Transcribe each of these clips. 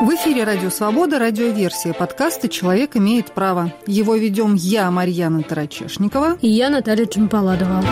В эфире «Радио Свобода», радиоверсия подкаста «Человек имеет право». Его ведем я, Марьяна Тарачешникова. И я, Наталья Джампаладова.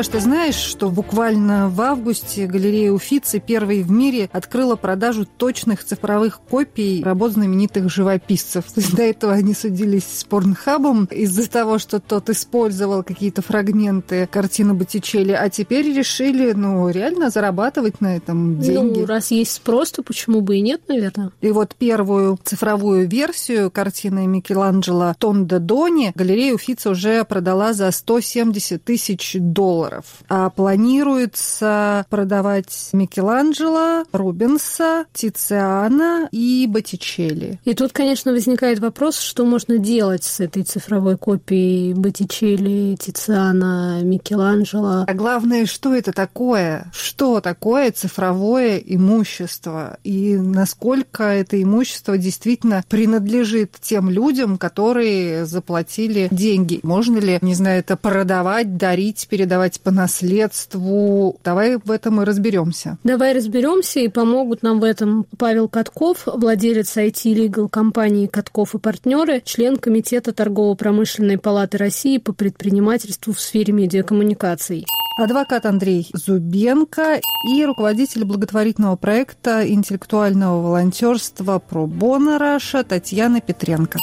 Наташ, ты знаешь, что буквально в августе галерея Уфицы первой в мире открыла продажу точных цифровых копий работ знаменитых живописцев. До этого они судились с Порнхабом из-за того, что тот использовал какие-то фрагменты картины Боттичелли, а теперь решили, ну, реально зарабатывать на этом деньги. Ну, раз есть спрос, то почему бы и нет, наверное. И вот первую цифровую версию картины Микеланджело Тонда Дони галерея Уфица уже продала за 170 тысяч долларов долларов. А планируется продавать Микеланджело, Рубенса, Тициана и Боттичелли. И тут, конечно, возникает вопрос, что можно делать с этой цифровой копией Боттичелли, Тициана, Микеланджело. А главное, что это такое? Что такое цифровое имущество? И насколько это имущество действительно принадлежит тем людям, которые заплатили деньги? Можно ли, не знаю, это продавать, дарить, передавать передавать по наследству. Давай в этом и разберемся. Давай разберемся, и помогут нам в этом Павел Катков, владелец IT-лигал компании «Катков и партнеры», член Комитета торгово-промышленной палаты России по предпринимательству в сфере медиакоммуникаций адвокат Андрей Зубенко и руководитель благотворительного проекта интеллектуального волонтерства «Про Бона Раша» Татьяна Петренко.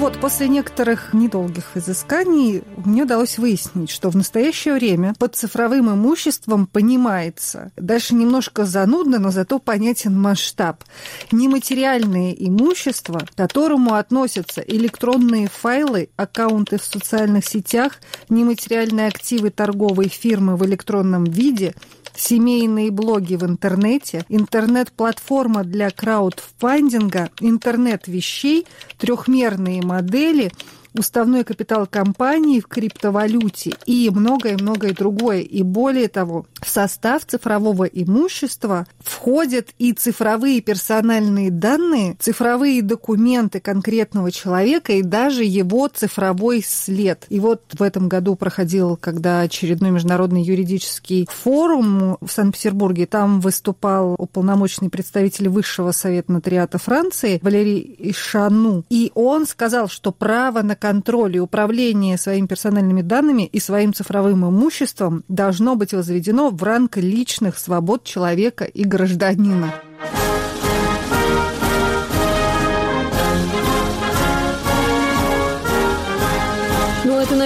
Вот, после некоторых недолгих изысканий мне удалось выяснить, что в настоящее время под цифровым имуществом понимается, дальше немножко занудно, но зато понятен масштаб, нематериальное имущество, к которому относятся электронные файлы, аккаунты в социальных сетях, нематериальные активы торговой фирмы в электронном виде – семейные блоги в интернете, интернет-платформа для краудфандинга, интернет вещей, трехмерные модели – уставной капитал компании в криптовалюте и многое-многое другое. И более того, в состав цифрового имущества входят и цифровые персональные данные, цифровые документы конкретного человека и даже его цифровой след. И вот в этом году проходил, когда очередной международный юридический форум в Санкт-Петербурге, там выступал уполномоченный представитель Высшего совета нотариата Франции Валерий Ишану, и он сказал, что право на контроль и управление своими персональными данными и своим цифровым имуществом должно быть возведено в ранг личных свобод человека и гражданина.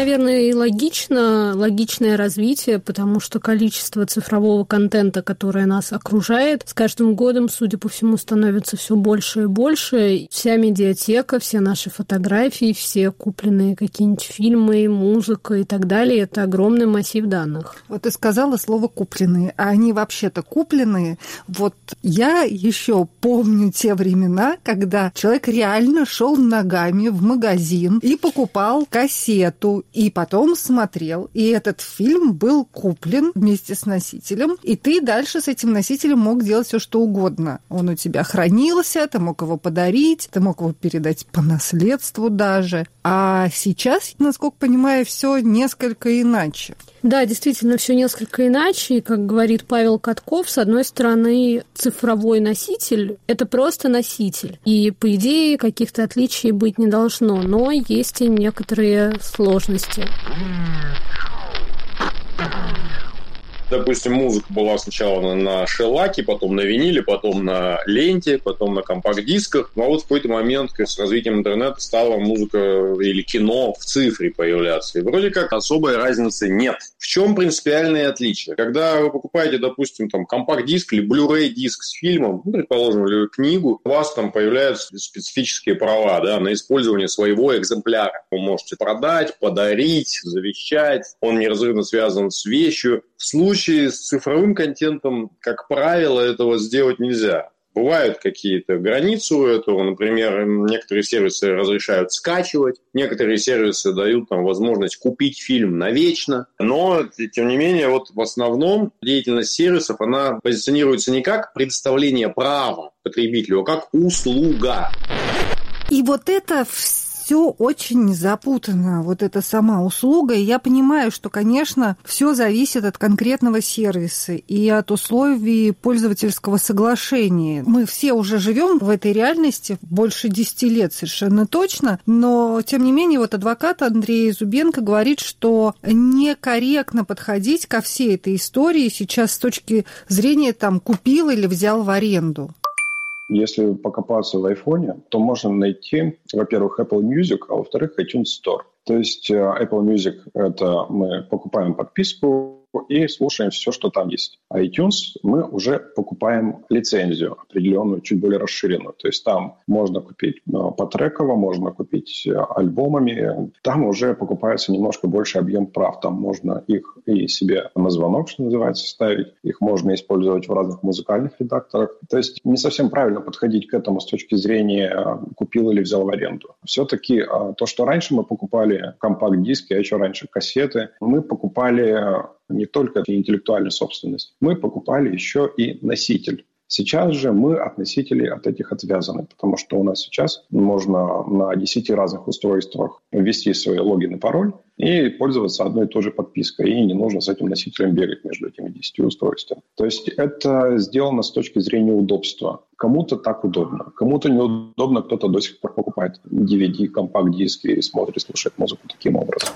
Наверное, и логично, логичное развитие, потому что количество цифрового контента, которое нас окружает, с каждым годом, судя по всему, становится все больше и больше. Вся медиатека, все наши фотографии, все купленные какие-нибудь фильмы, музыка и так далее, это огромный массив данных. Вот ты сказала слово «купленные», а они вообще-то купленные. Вот я еще помню те времена, когда человек реально шел ногами в магазин и покупал кассету, и потом смотрел. И этот фильм был куплен вместе с носителем, и ты дальше с этим носителем мог делать все, что угодно. Он у тебя хранился, ты мог его подарить, ты мог его передать по наследству даже. А сейчас, насколько понимаю, все несколько иначе. Да, действительно, все несколько иначе. И, как говорит Павел Катков, с одной стороны, цифровой носитель – это просто носитель. И, по идее, каких-то отличий быть не должно. Но есть и некоторые сложности допустим, музыка была сначала на шелаке, потом на виниле, потом на ленте, потом на компакт-дисках. Но вот в какой-то момент с развитием интернета стала музыка или кино в цифре появляться. И вроде как особой разницы нет. В чем принципиальное отличие? Когда вы покупаете, допустим, там компакт-диск или Blu-ray диск с фильмом, ну, предположим, или книгу, у вас там появляются специфические права да, на использование своего экземпляра. Вы можете продать, подарить, завещать. Он неразрывно связан с вещью. В случае с цифровым контентом, как правило, этого сделать нельзя. Бывают какие-то границы у этого. Например, некоторые сервисы разрешают скачивать, некоторые сервисы дают там возможность купить фильм навечно. Но, тем не менее, вот в основном деятельность сервисов, она позиционируется не как предоставление права потребителю, а как услуга. И вот это все все очень запутано, вот эта сама услуга. И я понимаю, что, конечно, все зависит от конкретного сервиса и от условий пользовательского соглашения. Мы все уже живем в этой реальности больше 10 лет совершенно точно, но, тем не менее, вот адвокат Андрей Зубенко говорит, что некорректно подходить ко всей этой истории сейчас с точки зрения там купил или взял в аренду. Если покопаться в айфоне, то можно найти, во-первых, Apple Music, а во-вторых, iTunes Store. То есть э, Apple Music – это мы покупаем подписку, и слушаем все, что там есть. А iTunes мы уже покупаем лицензию определенную, чуть более расширенную. То есть там можно купить э, по треково, можно купить э, альбомами. Там уже покупается немножко больше объем прав. Там можно их и себе на звонок, что называется, ставить. Их можно использовать в разных музыкальных редакторах. То есть не совсем правильно подходить к этому с точки зрения э, купил или взял в аренду. Все-таки то, что раньше мы покупали компакт-диски, а еще раньше кассеты, мы покупали не только интеллектуальную собственность, мы покупали еще и носитель. Сейчас же мы от носителей от этих отвязаны, потому что у нас сейчас можно на 10 разных устройствах ввести свой логин и пароль и пользоваться одной и той же подпиской, и не нужно с этим носителем бегать между этими 10 устройствами. То есть это сделано с точки зрения удобства. Кому-то так удобно, кому-то неудобно, кто-то до сих пор покупает DVD, компакт-диски и смотрит, слушает музыку таким образом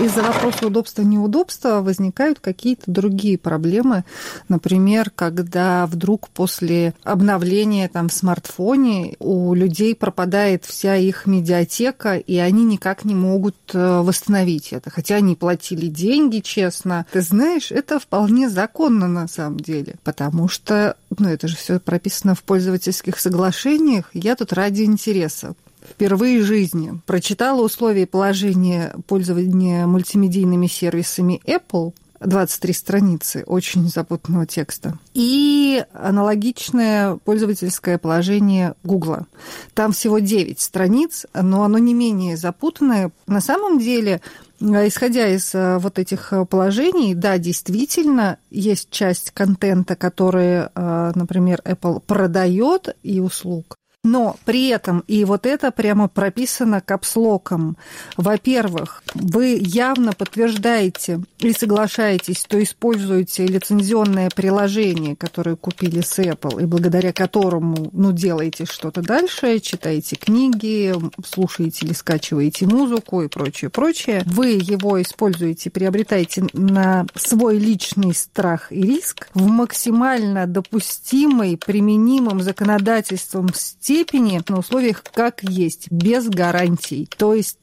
из-за вопроса удобства-неудобства возникают какие-то другие проблемы. Например, когда вдруг после обновления там, в смартфоне у людей пропадает вся их медиатека, и они никак не могут э, восстановить это. Хотя они платили деньги, честно. Ты знаешь, это вполне законно на самом деле, потому что ну, это же все прописано в пользовательских соглашениях. Я тут ради интереса впервые в жизни прочитала условия положения пользования мультимедийными сервисами Apple, 23 страницы очень запутанного текста. И аналогичное пользовательское положение Гугла. Там всего 9 страниц, но оно не менее запутанное. На самом деле, исходя из э, вот этих положений, да, действительно, есть часть контента, который, э, например, Apple продает и услуг, но при этом, и вот это прямо прописано капслоком, во-первых, вы явно подтверждаете и соглашаетесь, что используете лицензионное приложение, которое купили с Apple, и благодаря которому ну, делаете что-то дальше, читаете книги, слушаете или скачиваете музыку и прочее, прочее. Вы его используете, приобретаете на свой личный страх и риск в максимально допустимой, применимым законодательством стиле, степени на условиях как есть, без гарантий. То есть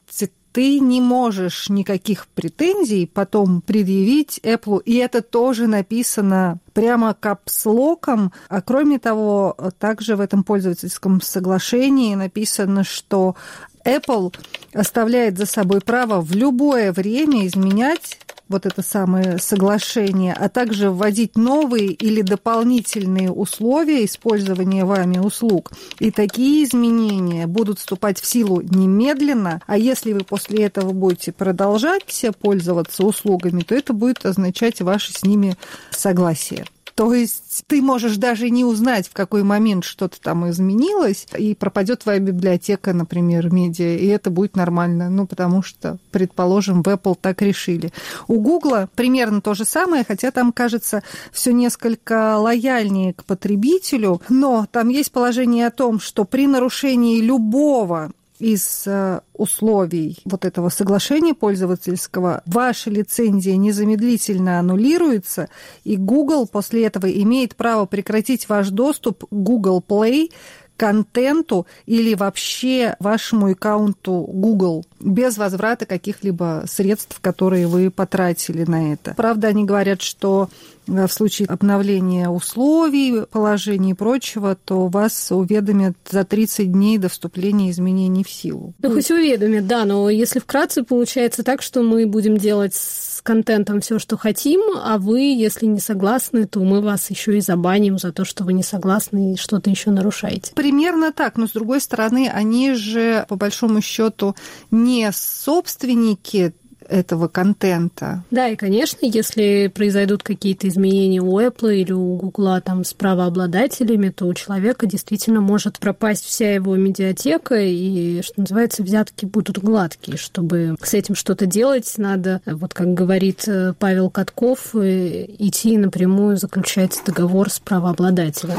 ты не можешь никаких претензий потом предъявить Apple, и это тоже написано прямо капслоком. А кроме того, также в этом пользовательском соглашении написано, что Apple оставляет за собой право в любое время изменять вот это самое соглашение, а также вводить новые или дополнительные условия использования вами услуг. И такие изменения будут вступать в силу немедленно, а если вы после этого будете продолжать пользоваться услугами, то это будет означать ваше с ними согласие. То есть ты можешь даже не узнать, в какой момент что-то там изменилось, и пропадет твоя библиотека, например, медиа, и это будет нормально. Ну, потому что, предположим, в Apple так решили. У Google примерно то же самое, хотя там, кажется, все несколько лояльнее к потребителю, но там есть положение о том, что при нарушении любого из э, условий вот этого соглашения пользовательского ваша лицензия незамедлительно аннулируется, и Google после этого имеет право прекратить ваш доступ к Google Play контенту или вообще вашему аккаунту Google без возврата каких-либо средств, которые вы потратили на это. Правда, они говорят, что в случае обновления условий, положений и прочего, то вас уведомят за 30 дней до вступления изменений в силу. Ну, хоть уведомят, да, но если вкратце, получается так, что мы будем делать с контентом все, что хотим, а вы, если не согласны, то мы вас еще и забаним за то, что вы не согласны и что-то еще нарушаете. Примерно так, но с другой стороны, они же, по большому счету, не собственники этого контента. Да, и, конечно, если произойдут какие-то изменения у Apple или у Google там с правообладателями, то у человека действительно может пропасть вся его медиатека, и, что называется, взятки будут гладкие. Чтобы с этим что-то делать, надо, вот как говорит э, Павел Катков, э, идти напрямую заключать договор с правообладателем.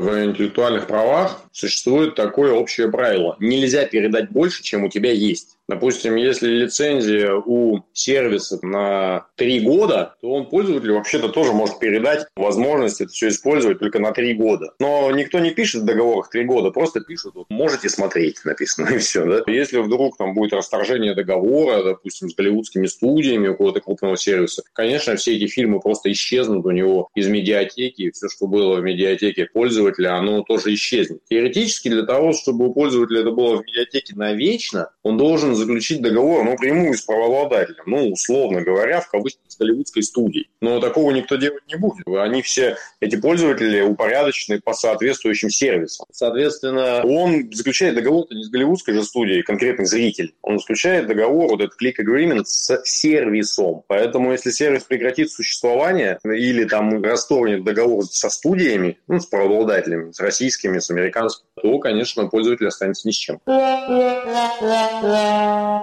В интеллектуальных правах существует такое общее правило. Нельзя передать больше, чем у тебя есть. Допустим, если лицензия у сервиса на три года, то он пользователю вообще-то тоже может передать возможность это все использовать только на три года. Но никто не пишет в договорах три года, просто пишут, вот, можете смотреть, написано, и все. Да? Если вдруг там будет расторжение договора, допустим, с голливудскими студиями у какого-то крупного сервиса, конечно, все эти фильмы просто исчезнут у него из медиатеки, и все, что было в медиатеке пользователя, оно тоже исчезнет. Теоретически для того, чтобы у пользователя это было в медиатеке навечно, он должен заключить договор напрямую с правообладателем, ну, условно говоря, в кавычках с голливудской студией. Но такого никто делать не будет. Они все, эти пользователи, упорядочены по соответствующим сервисам. Соответственно, он заключает договор не с голливудской же студией, конкретный зритель. Он заключает договор, вот этот click agreement с сервисом. Поэтому, если сервис прекратит существование или там расторгнет договор со студиями, ну, с правообладателями, с российскими, с американскими, то, конечно, пользователь останется ни с чем.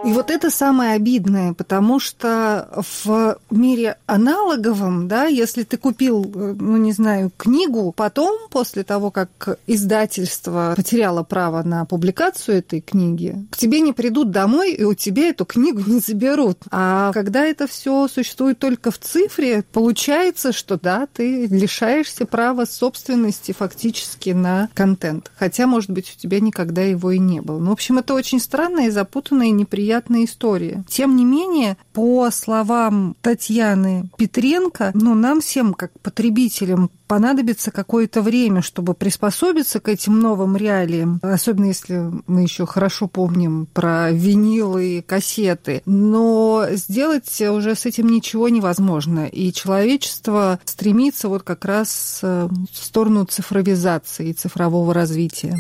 И вот это самое обидное, потому что в мире аналоговом, да, если ты купил, ну, не знаю, книгу, потом, после того, как издательство потеряло право на публикацию этой книги, к тебе не придут домой, и у тебя эту книгу не заберут. А когда это все существует только в цифре, получается, что да, ты лишаешься права собственности фактически на контент. Хотя, может быть, у тебя никогда его и не было. Ну, в общем, это очень странная и запутанная и неприятная история. Тем не менее, по словам Татьяны Петренко, ну, нам всем, как потребителям, понадобится какое-то время, чтобы приспособиться к этим новым реалиям, особенно если мы еще хорошо помним про винилы и кассеты. Но сделать уже с этим ничего невозможно. И человечество стремится вот как раз э, в сторону цифровизации и цифрового развития.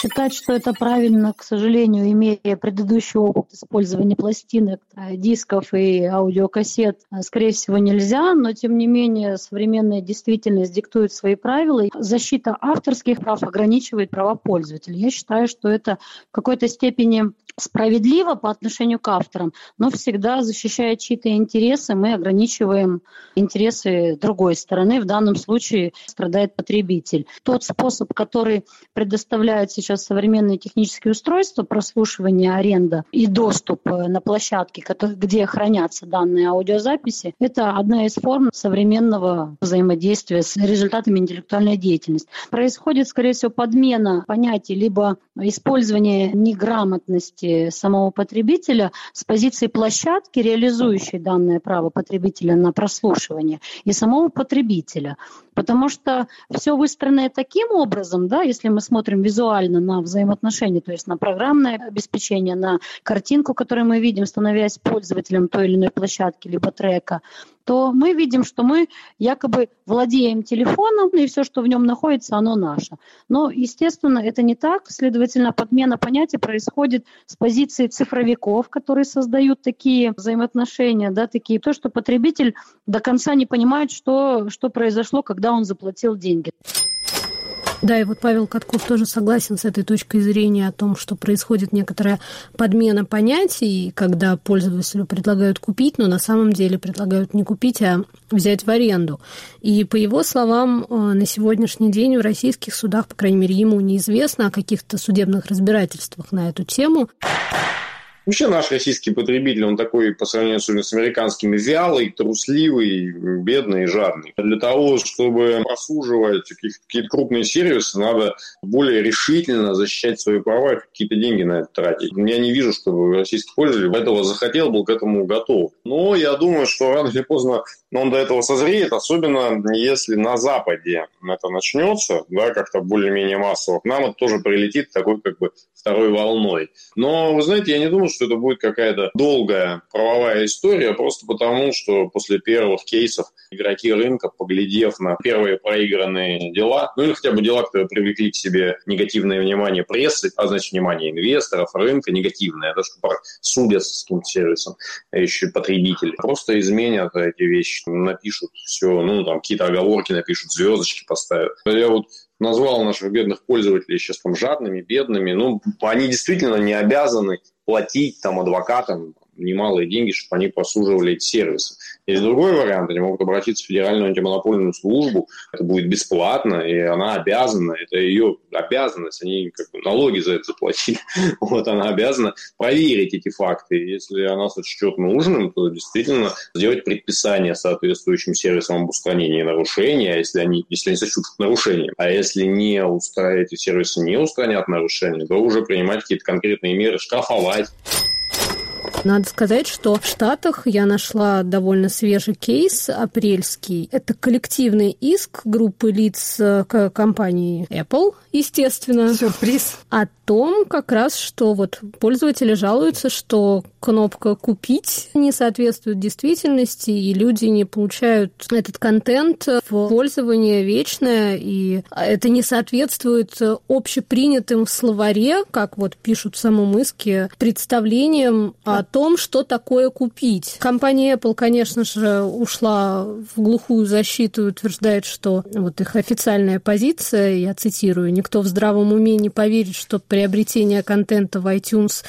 Считать, что это правильно, к сожалению, имея предыдущий опыт использования пластинок, э, дисков и аудиокассет, э, скорее всего, нельзя, но, тем не менее, современная действительность диктует свои правила. Защита авторских прав ограничивает права пользователя. Я считаю, что это в какой-то степени справедливо по отношению к авторам, но всегда защищая чьи-то интересы, мы ограничиваем интересы другой стороны. В данном случае страдает потребитель. Тот способ, который предоставляют сейчас современные технические устройства, прослушивание, аренда и доступ э, на площадки, где хранятся данные аудиозаписи, это одна из форм современного взаимодействия с результатами интеллектуальной деятельности. Происходит, скорее всего, подмена понятий либо использование неграмотности самого потребителя с позиции площадки, реализующей данное право потребителя на прослушивание, и самого потребителя. Потому что все выстроено таким образом, да, если мы смотрим визуально на взаимоотношения, то есть на программное обеспечение, на картинку, которую мы видим, становясь пользователем той или иной площадки либо трека, то мы видим, что мы якобы владеем телефоном, и все, что в нем находится, оно наше. Но, естественно, это не так. Следовательно, подмена понятия происходит с позиции цифровиков, которые создают такие взаимоотношения, да, такие, то, что потребитель до конца не понимает, что, что произошло, когда он заплатил деньги. Да, и вот Павел Катков тоже согласен с этой точкой зрения о том, что происходит некоторая подмена понятий, когда пользователю предлагают купить, но на самом деле предлагают не купить, а взять в аренду. И по его словам, э, на сегодняшний день в российских судах, по крайней мере, ему неизвестно о каких-то судебных разбирательствах на эту тему. Вообще наш российский потребитель, он такой по сравнению с американскими вялый, трусливый, бедный и жадный. Для того, чтобы просуживать какие-то крупные сервисы, надо более решительно защищать свои права и какие-то деньги на это тратить. Я не вижу, чтобы российский пользователь этого захотел, был к этому готов. Но я думаю, что рано или поздно он до этого созреет, особенно если на Западе это начнется, да, как-то более-менее массово, к нам это тоже прилетит такой как бы второй волной. Но, вы знаете, я не думаю, что это будет какая-то долгая правовая история, просто потому, что после первых кейсов игроки рынка, поглядев на первые проигранные дела, ну или хотя бы дела, которые привлекли к себе негативное внимание прессы, а значит внимание инвесторов, рынка негативное, что судят с каким-то сервисом, а еще потребители, просто изменят эти вещи, напишут все, ну там какие-то оговорки напишут, звездочки поставят. Я вот назвал наших бедных пользователей сейчас там жадными, бедными. Ну, они действительно не обязаны платить там адвокатам немалые деньги, чтобы они послуживали эти сервисы. Есть другой вариант, они могут обратиться в Федеральную антимонопольную службу, это будет бесплатно, и она обязана, это ее обязанность, они как бы налоги за это заплатили, вот она обязана проверить эти факты. Если она сочтет нужным, то действительно сделать предписание соответствующим сервисам об устранении нарушения, если они, если они сочтут нарушением. А если не устраивать, эти сервисы не устранят нарушения, то уже принимать какие-то конкретные меры, штрафовать. Надо сказать, что в Штатах я нашла довольно свежий кейс апрельский. Это коллективный иск группы лиц э, к компании Apple, естественно. Сюрприз. О том как раз, что вот пользователи жалуются, что кнопка «Купить» не соответствует действительности, и люди не получают этот контент в пользование вечное, и это не соответствует общепринятым в словаре, как вот пишут в самом иске, представлениям о том, что такое купить. Компания Apple, конечно же, ушла в глухую защиту и утверждает, что вот их официальная позиция, я цитирую, никто в здравом уме не поверит, что приобретение контента в iTunes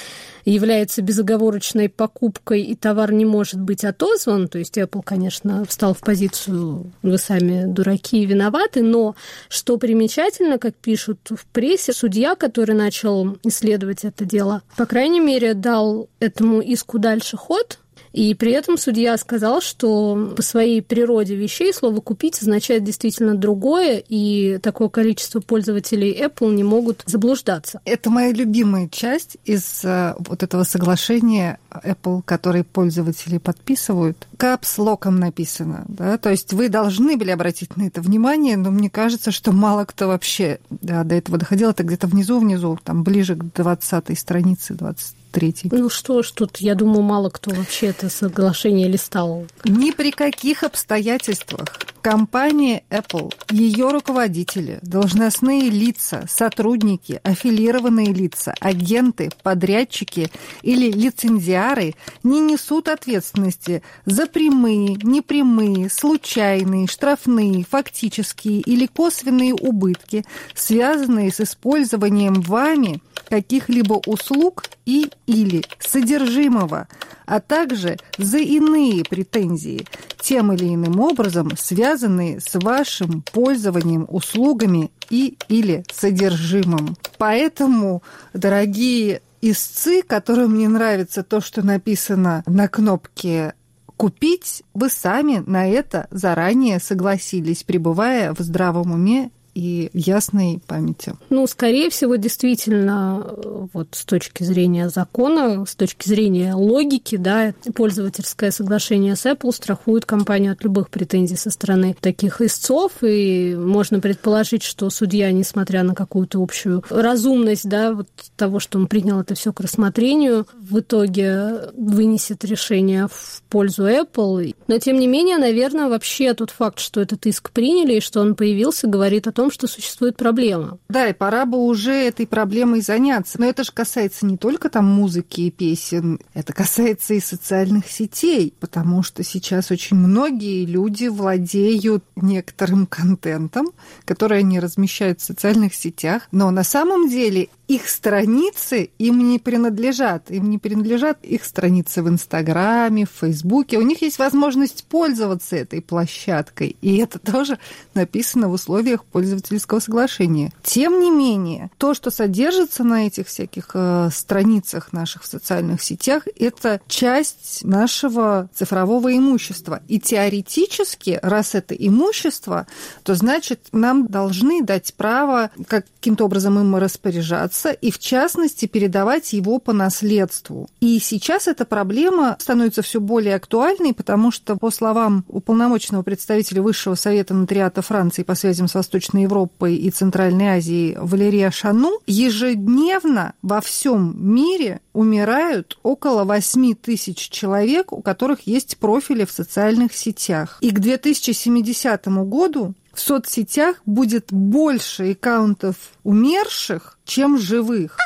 является безоговорочной покупкой, и товар не может быть отозван, то есть Apple, конечно, встал в позицию «вы сами дураки и виноваты», но что примечательно, как пишут в прессе, судья, который начал исследовать это дело, по крайней мере, дал этому иску дальше ход, и при этом судья сказал, что по своей природе вещей слово «купить» означает действительно другое, и такое количество пользователей Apple не могут заблуждаться. Это моя любимая часть из э, вот этого соглашения Apple, который пользователи подписывают. Капслоком написано, да, то есть вы должны были обратить на это внимание, но мне кажется, что мало кто вообще да, до этого доходил. Это где-то внизу-внизу, там ближе к 20 странице, 20 третий. Ну что ж, тут, я думаю, мало кто вообще это соглашение листал. Ни при каких обстоятельствах компания Apple, ее руководители, должностные лица, сотрудники, аффилированные лица, агенты, подрядчики или лицензиары не несут ответственности за прямые, непрямые, случайные, штрафные, фактические или косвенные убытки, связанные с использованием вами каких-либо услуг и или содержимого, а также за иные претензии, тем или иным образом связанные с вашим пользованием услугами и или содержимым. Поэтому, дорогие истцы, которым не нравится то, что написано на кнопке купить, вы сами на это заранее согласились, пребывая в здравом уме и ясной памяти. Ну, скорее всего, действительно, вот с точки зрения закона, с точки зрения логики, да, пользовательское соглашение с Apple страхует компанию от любых претензий со стороны таких истцов, и можно предположить, что судья, несмотря на какую-то общую разумность, да, вот того, что он принял это все к рассмотрению, в итоге вынесет решение в пользу Apple. Но, тем не менее, наверное, вообще тот факт, что этот иск приняли и что он появился, говорит о том, том, что существует проблема. Да, и пора бы уже этой проблемой заняться. Но это же касается не только там музыки и песен, это касается и социальных сетей, потому что сейчас очень многие люди владеют некоторым контентом, который они размещают в социальных сетях, но на самом деле их страницы им не принадлежат. Им не принадлежат их страницы в Инстаграме, в Фейсбуке. У них есть возможность пользоваться этой площадкой. И это тоже написано в условиях пользовательского соглашения. Тем не менее, то, что содержится на этих всяких э, страницах наших в социальных сетях, это часть нашего цифрового имущества. И теоретически, раз это имущество, то значит, нам должны дать право каким-то образом им распоряжаться и, в частности, передавать его по наследству. И сейчас эта проблема становится все более актуальной, потому что, по словам уполномоченного представителя Высшего совета нотариата Франции по связям с Восточной Восточной Европы и Центральной Азии Валерия Шану, ежедневно во всем мире умирают около 8 тысяч человек, у которых есть профили в социальных сетях. И к 2070 году в соцсетях будет больше аккаунтов умерших, чем живых.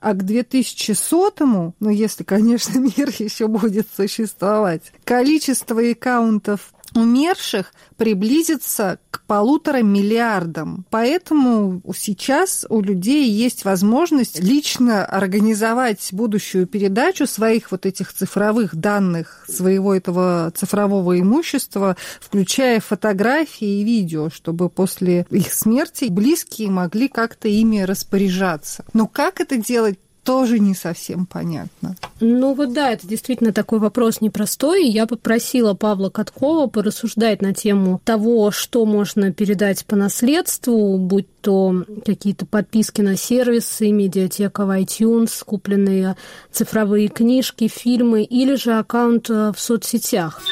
А к 2100-му, ну если, конечно, мир еще будет существовать, количество аккаунтов умерших приблизится к полутора миллиардам. Поэтому сейчас у людей есть возможность лично организовать будущую передачу своих вот этих цифровых данных, своего этого цифрового имущества, включая фотографии и видео, чтобы после их смерти близкие могли как-то ими распоряжаться. Но как это делать, тоже не совсем понятно. Ну вот да, это действительно такой вопрос непростой. Я попросила Павла Каткова порассуждать на тему того, что можно передать по наследству, будь то какие-то подписки на сервисы, медиатека в iTunes, купленные цифровые книжки, фильмы или же аккаунт э, в соцсетях.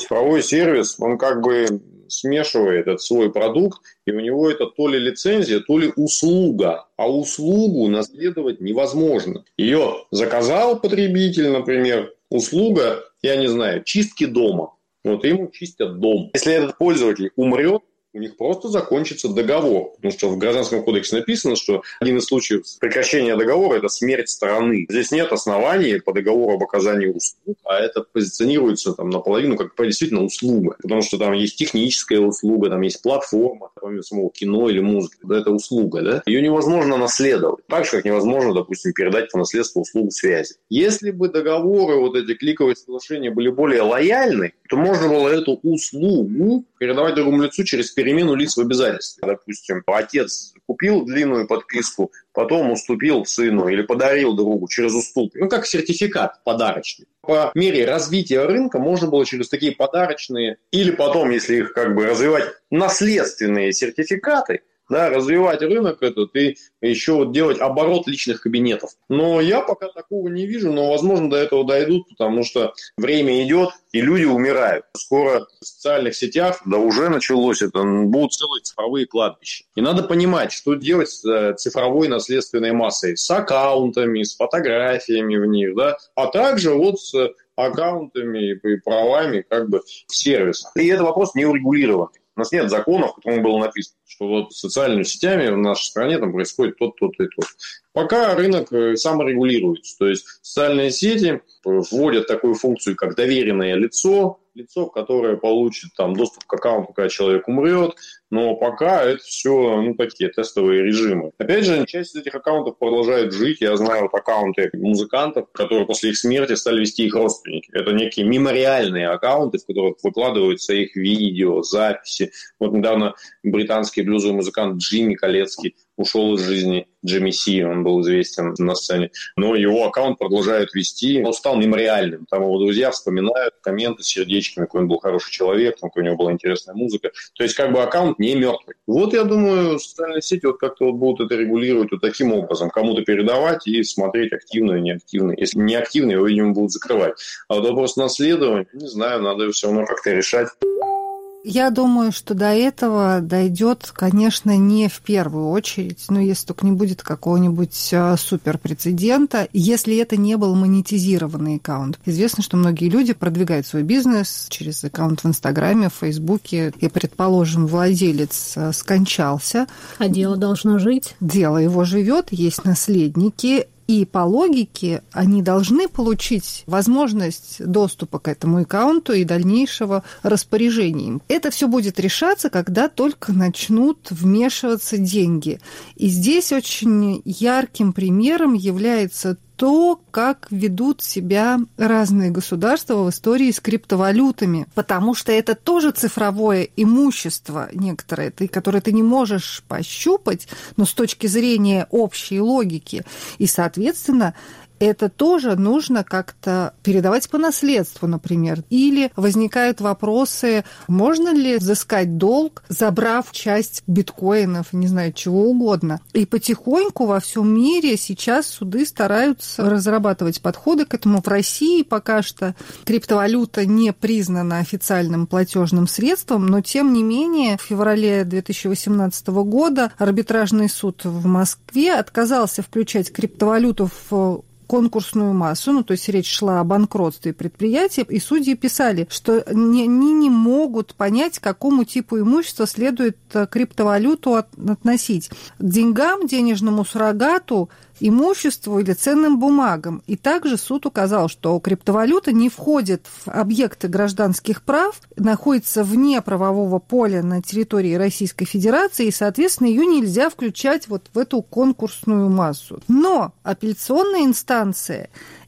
Цифровой сервис, он как бы смешивает этот свой продукт, и у него это то ли лицензия, то ли услуга. А услугу наследовать невозможно. Ее заказал потребитель, например, услуга, я не знаю, чистки дома. Вот ему чистят дом. Если этот пользователь умрет, у них просто закончится договор. Потому что в Гражданском кодексе написано, что один из случаев прекращения договора – это смерть стороны. Здесь нет оснований по договору об оказании услуг, а это позиционируется там наполовину как действительно услуга. Потому что там есть техническая услуга, там есть платформа, помимо самого кино или музыки. Да, это услуга, да? Ее невозможно наследовать. Так же, как невозможно, допустим, передать по наследству услугу связи. Если бы договоры, вот эти кликовые соглашения были более лояльны, то можно было эту услугу передавать другому лицу через перемену лиц в обязательстве. Допустим, отец купил длинную подписку, потом уступил сыну или подарил другу через уступ. Ну, как сертификат подарочный. По мере развития рынка можно было через такие подарочные или потом, если их как бы развивать, наследственные сертификаты – да, развивать рынок этот и еще вот делать оборот личных кабинетов. Но я пока такого не вижу, но, возможно, до этого дойдут, потому что время идет, и люди умирают. Скоро в социальных сетях, да уже началось это, будут целые цифровые кладбища. И надо понимать, что делать с э, цифровой наследственной массой, с аккаунтами, с фотографиями в них, да, а также вот с аккаунтами и правами как бы в сервисах. И это вопрос не урегулированный. У нас нет законов, в котором было написано, что вот социальными сетями в нашей стране там происходит тот, тот и тот. Пока рынок э, саморегулируется. То есть социальные сети вводят такую функцию, как доверенное лицо, лицо, которое получит там доступ к аккаунту, когда человек умрет, но пока это все, ну, такие тестовые режимы. Опять же, часть из этих аккаунтов продолжает жить. Я знаю вот аккаунты музыкантов, которые после их смерти стали вести их родственники. Это некие мемориальные аккаунты, в которых выкладываются их видео, записи. Вот недавно британский блюзовый музыкант Джимми Колецкий ушел из жизни Джимми Си, он был известен на сцене. Но его аккаунт продолжают вести. Он стал мемориальным. Там его друзья вспоминают комменты с сердечками, какой он был хороший человек, какой у него была интересная музыка. То есть как бы аккаунт не мертвый. Вот я думаю, социальные сети вот как-то вот будут это регулировать вот таким образом. Кому-то передавать и смотреть активно и неактивно. Если не активно, его, видимо, будут закрывать. А вот вопрос наследования, не знаю, надо все равно как-то решать. Я думаю, что до этого дойдет, конечно, не в первую очередь, но если только не будет какого-нибудь а, суперпрецедента, если это не был монетизированный аккаунт. Известно, что многие люди продвигают свой бизнес через аккаунт в Инстаграме, в Фейсбуке, и, предположим, владелец а, скончался. А дело должно жить. Дело его живет, есть наследники, и по логике они должны получить возможность доступа к этому аккаунту и дальнейшего распоряжения им. Это все будет решаться, когда только начнут вмешиваться деньги. И здесь очень ярким примером является то, как ведут себя разные государства в истории с криптовалютами, потому что это тоже цифровое имущество некоторое, ты, которое ты не можешь пощупать, но с точки зрения общей логики. И, соответственно, это тоже нужно как-то передавать по наследству, например. Или возникают вопросы, можно ли взыскать долг, забрав часть биткоинов, не знаю, чего угодно. И потихоньку во всем мире сейчас суды стараются разрабатывать подходы к этому. В России пока что криптовалюта не признана официальным платежным средством, но тем не менее в феврале 2018 года арбитражный суд в Москве отказался включать криптовалюту в конкурсную массу, ну, то есть речь шла о банкротстве предприятия, и судьи писали, что они не могут понять, к какому типу имущества следует э, криптовалюту относить. К деньгам, денежному суррогату – имуществу или ценным бумагам. И также суд указал, что криптовалюта не входит в объекты гражданских прав, находится вне правового поля на территории Российской Федерации, и, соответственно, ее нельзя включать вот в эту конкурсную массу. Но апелляционная инстанция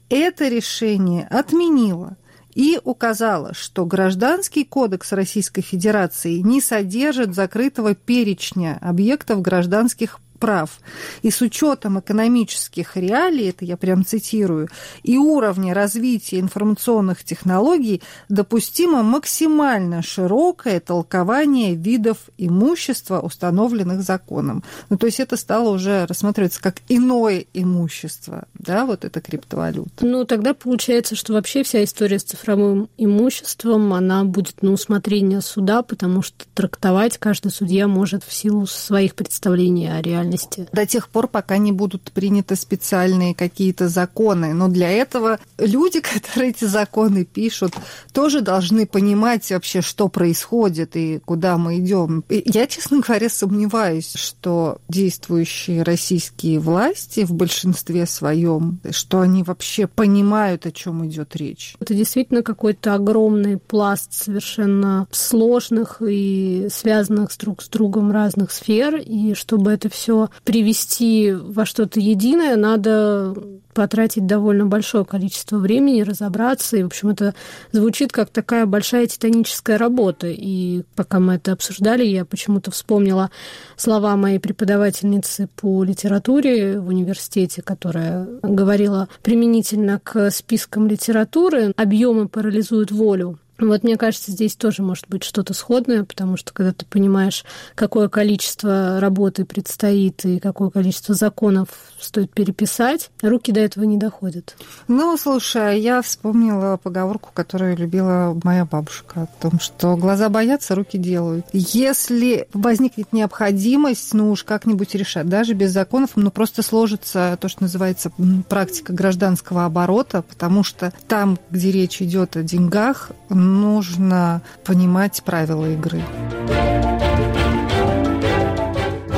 это решение отменила и указала, что Гражданский кодекс Российской Федерации не содержит закрытого перечня объектов гражданских прав. И с учетом экономических реалий, это я прям цитирую, и уровня развития информационных технологий допустимо максимально широкое толкование видов имущества, установленных законом. Ну, то есть это стало уже рассматриваться как иное имущество, да, вот это криптовалюта. Ну, тогда получается, что вообще вся история с цифровым имуществом, она будет на усмотрение суда, потому что трактовать каждый судья может в силу своих представлений о реальности реальности. До тех пор, пока не будут приняты специальные какие-то законы. Но для этого люди, которые эти законы пишут, тоже должны понимать вообще, что происходит и куда мы идем. Я, честно говоря, сомневаюсь, что действующие российские власти в большинстве своем, что они вообще понимают, о чем идет речь. Это действительно какой-то огромный пласт совершенно сложных и связанных друг с другом разных сфер, и чтобы это все привести во что-то единое, надо потратить довольно большое количество времени, разобраться. И, в общем, это звучит как такая большая титаническая работа. И пока мы это обсуждали, я почему-то вспомнила слова моей преподавательницы по литературе в университете, которая говорила применительно к спискам литературы «Объемы парализуют волю». Вот мне кажется, здесь тоже может быть что-то сходное, потому что когда ты понимаешь, какое количество работы предстоит и какое количество законов стоит переписать, руки до этого не доходят. Ну, слушай, я вспомнила поговорку, которую любила моя бабушка, о том, что глаза боятся, руки делают. Если возникнет необходимость, ну уж как-нибудь решать, даже без законов, ну просто сложится то, что называется практика гражданского оборота, потому что там, где речь идет о деньгах, нужно понимать правила игры.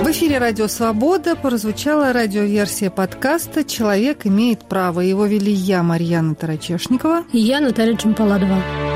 В эфире «Радио Свобода» прозвучала радиоверсия подкаста «Человек имеет право». Его вели я, Марьяна Тарачешникова. И я, Наталья Чемпаладова.